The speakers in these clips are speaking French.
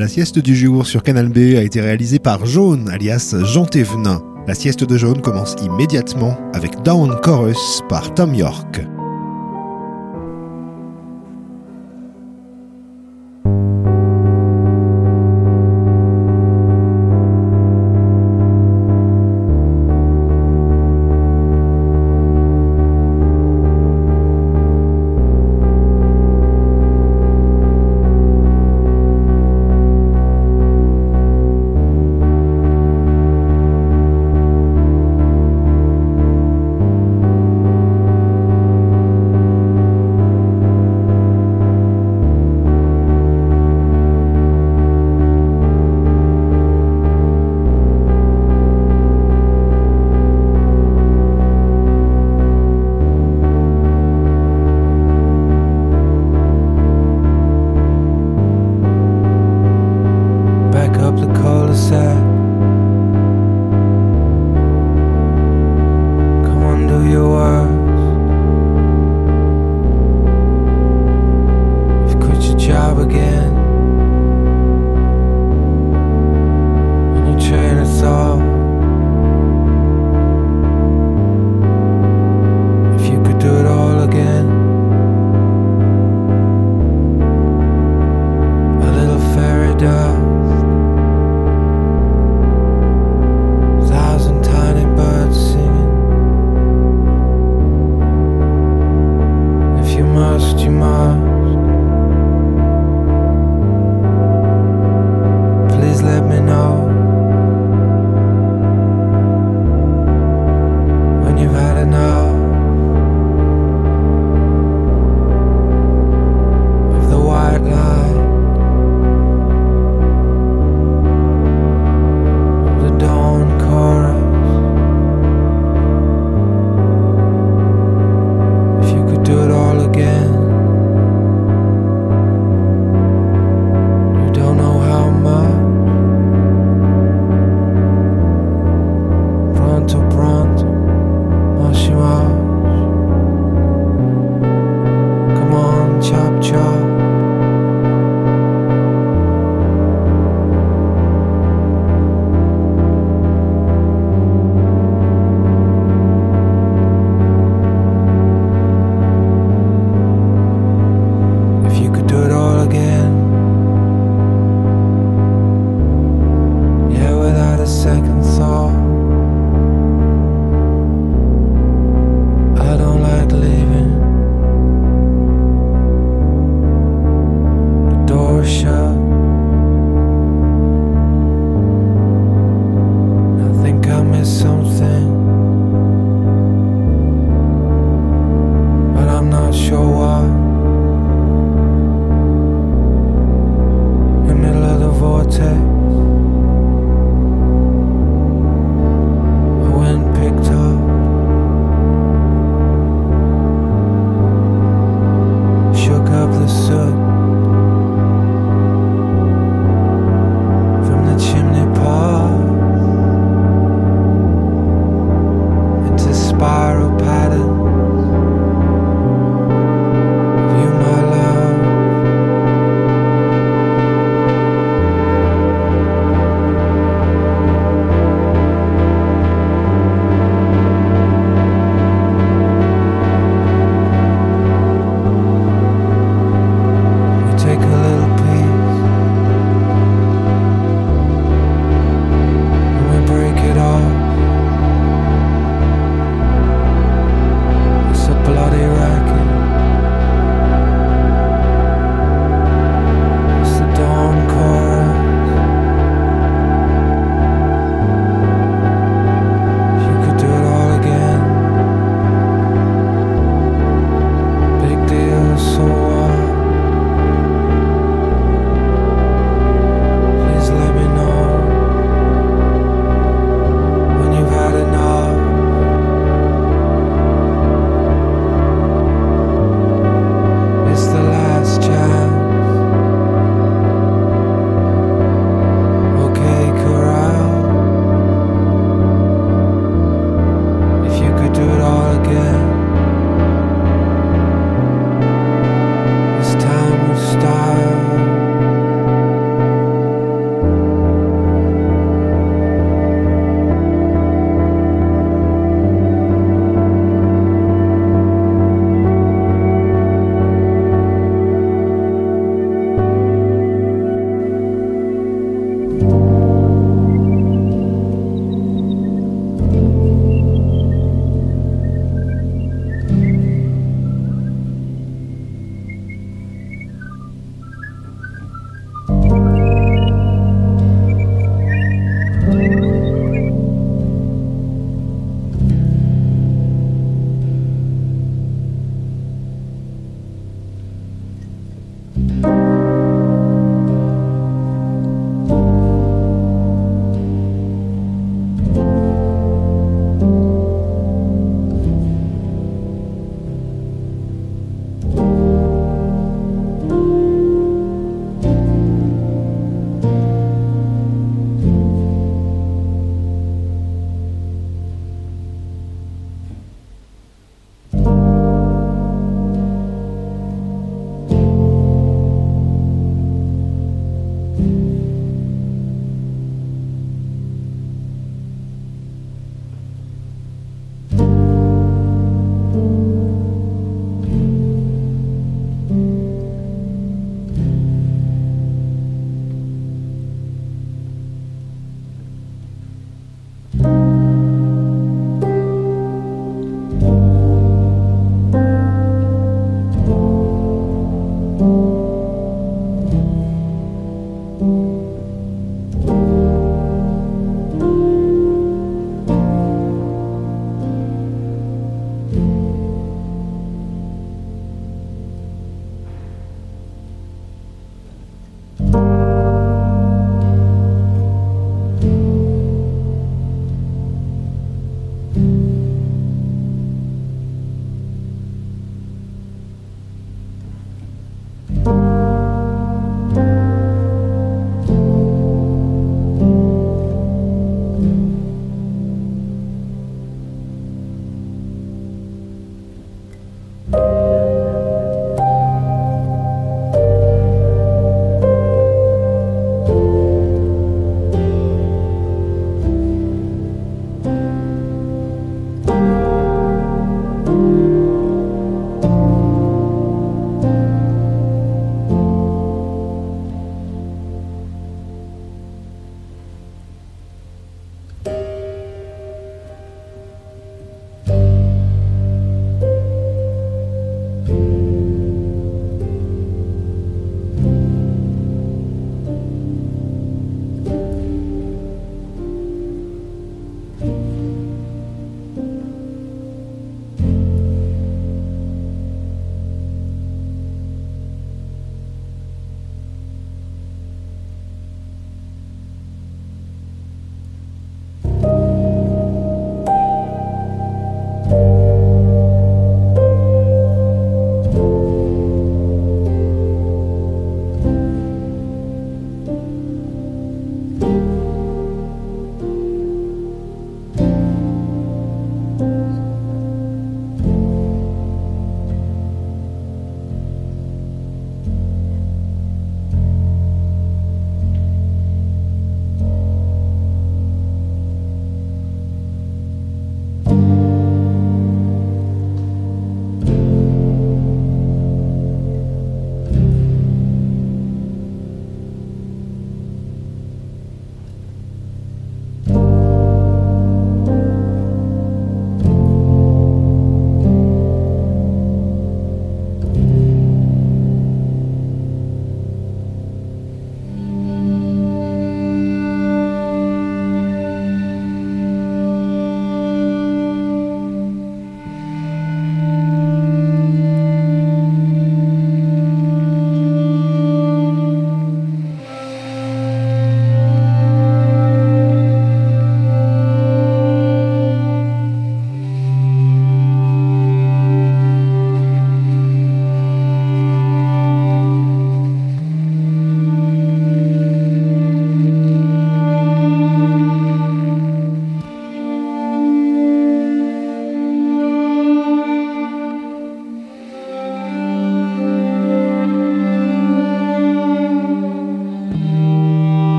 La sieste du jour sur Canal B a été réalisée par Jaune, alias Jean Thévenin. La sieste de Jaune commence immédiatement avec Down Chorus par Tom York.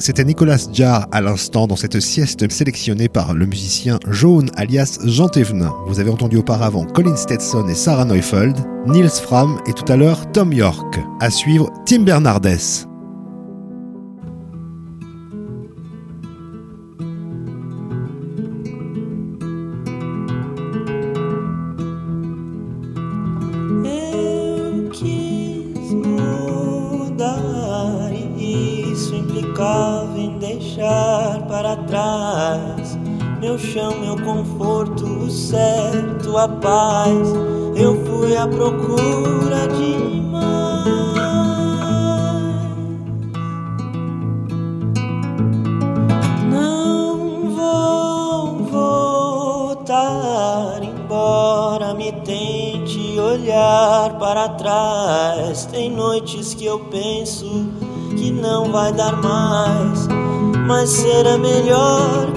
C'était Nicolas Jarre à l'instant dans cette sieste sélectionnée par le musicien Jaune alias Jean Thévenin. Vous avez entendu auparavant Colin Stetson et Sarah Neufeld, Niels Fram et tout à l'heure Tom York. À suivre Tim Bernardes. ainda mais, mas será melhor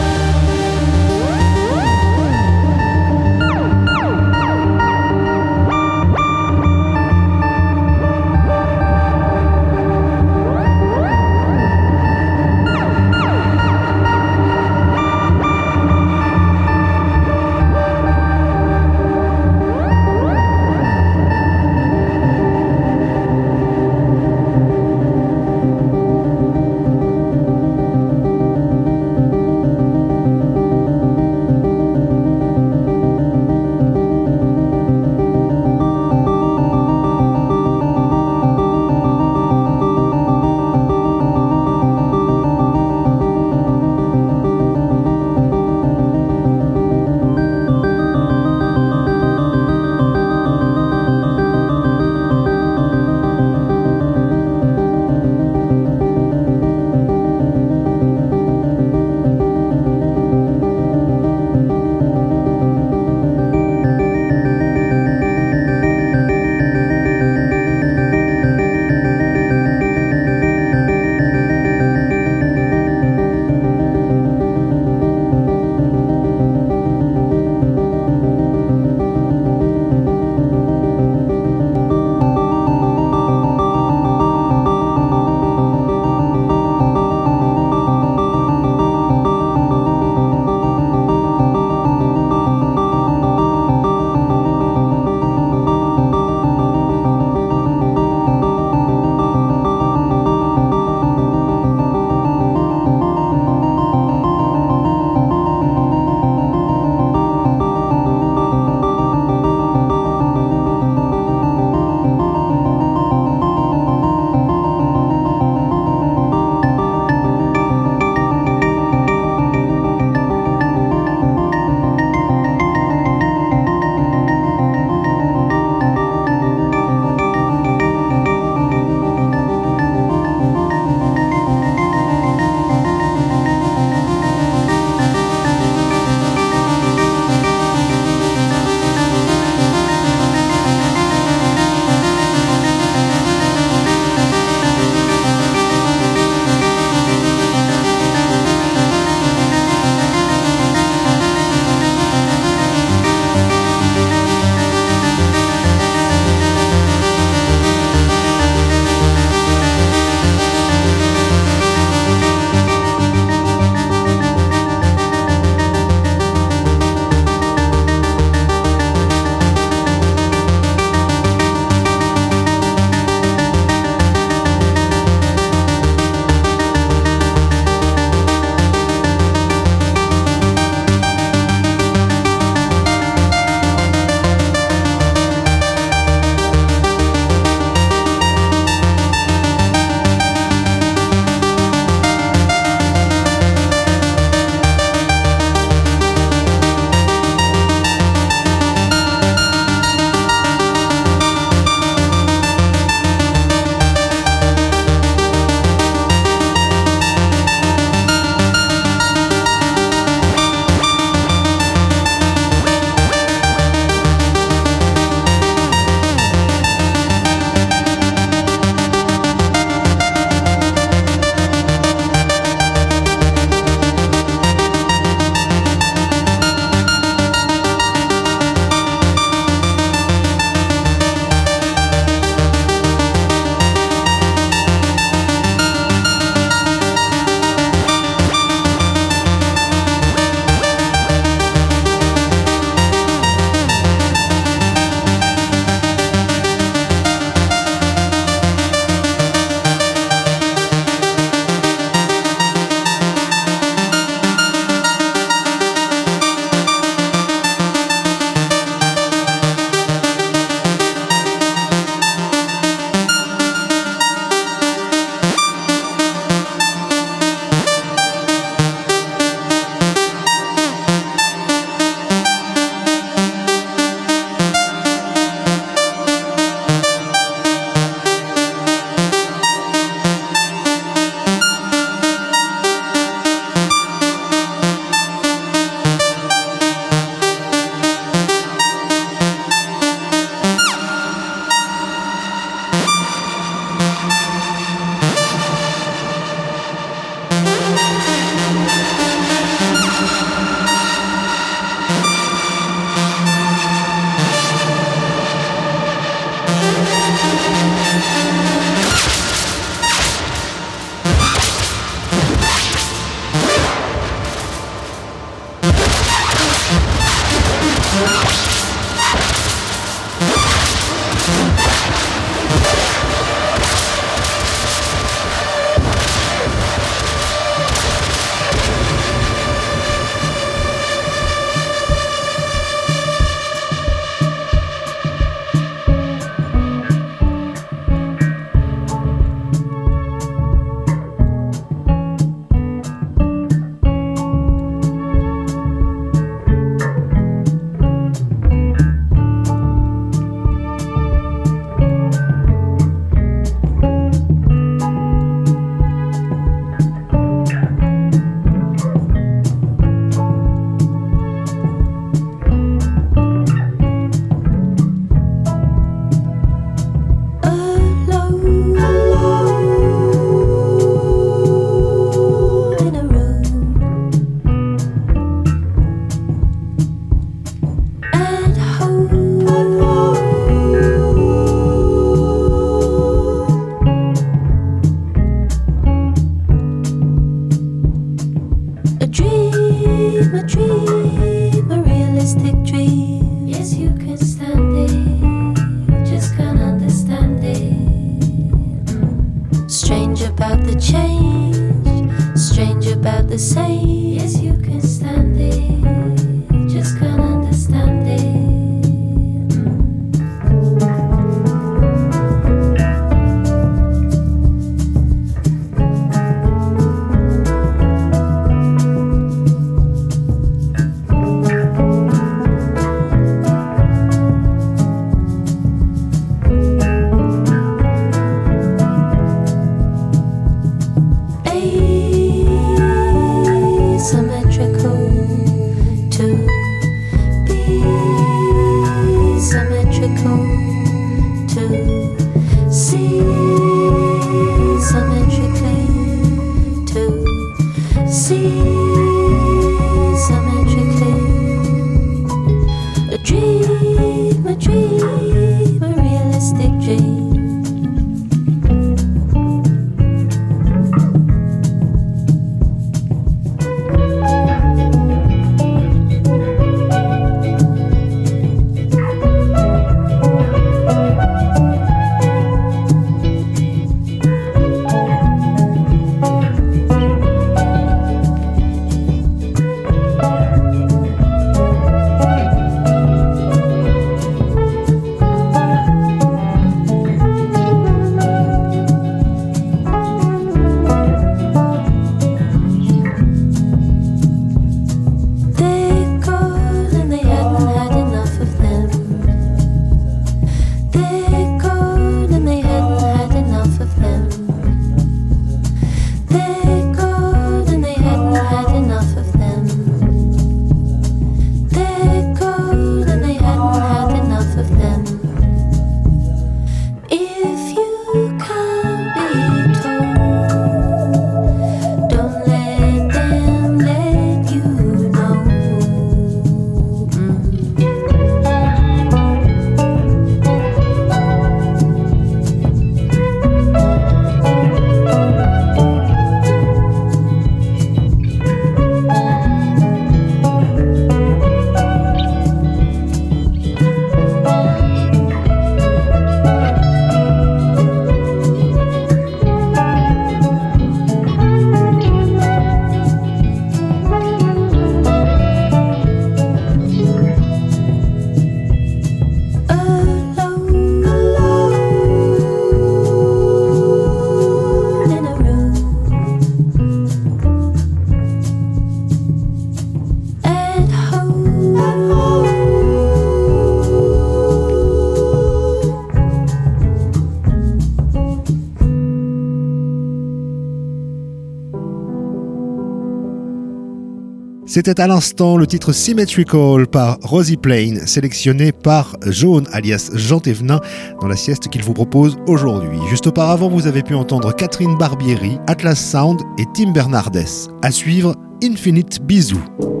C'était à l'instant le titre Symmetrical par Rosie Plain, sélectionné par Jaune alias Jean Thévenin dans la sieste qu'il vous propose aujourd'hui. Juste auparavant, vous avez pu entendre Catherine Barbieri, Atlas Sound et Tim Bernardes. À suivre, Infinite Bisous.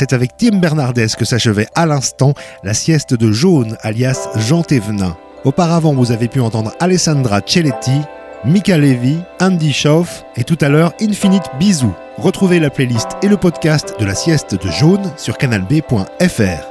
C'est avec Tim Bernardes que s'achevait à l'instant la sieste de Jaune, alias Jean Thévenin. Auparavant, vous avez pu entendre Alessandra Celletti, Mika Levy, Andy Schauf et tout à l'heure Infinite Bisous. Retrouvez la playlist et le podcast de la sieste de Jaune sur canalb.fr.